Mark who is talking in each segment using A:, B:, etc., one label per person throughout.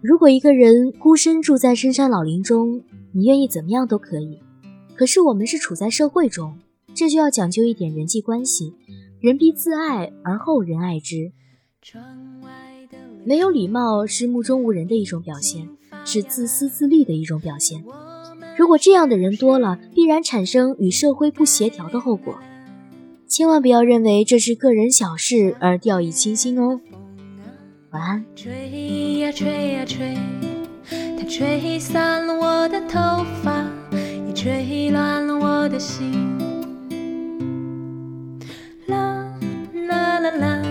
A: 如果一个人孤身住在深山老林中，你愿意怎么样都可以。可是我们是处在社会中，这就要讲究一点人际关系。人必自爱而后人爱之。没有礼貌是目中无人的一种表现，是自私自利的一种表现。如果这样的人多了，必然产生与社会不协调的后果。千万不要认为这是个人小事而掉以轻心哦。晚安。
B: 吹呀吹呀吹，它吹散了我的头发，也吹乱了我的心。啦啦啦啦，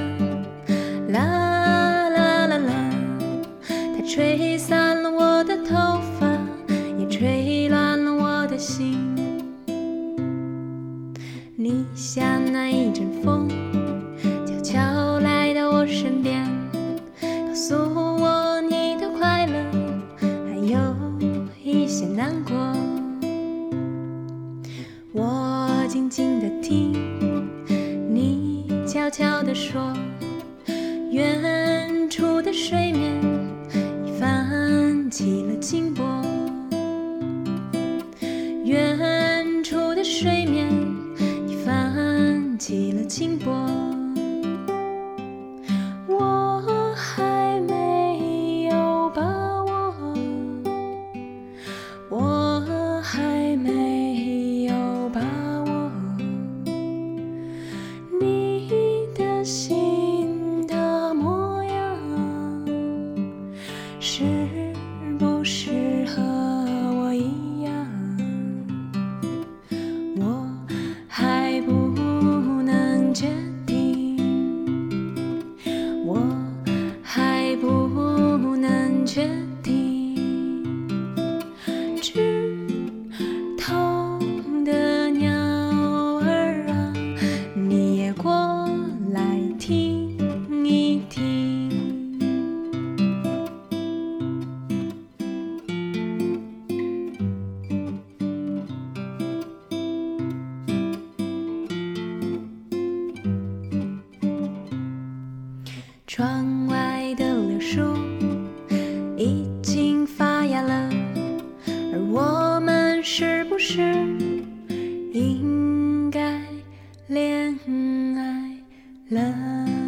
B: 啦啦啦啦，它吹散了我的头发，也吹乱了我的心。你像那一阵风，诉我你的快乐，还有一些难过。我静静的听，你悄悄地说，远处的水面已泛起了金波。远处的水面已泛起了金波。窗外的柳树已经发芽了，而我们是不是应该恋爱了？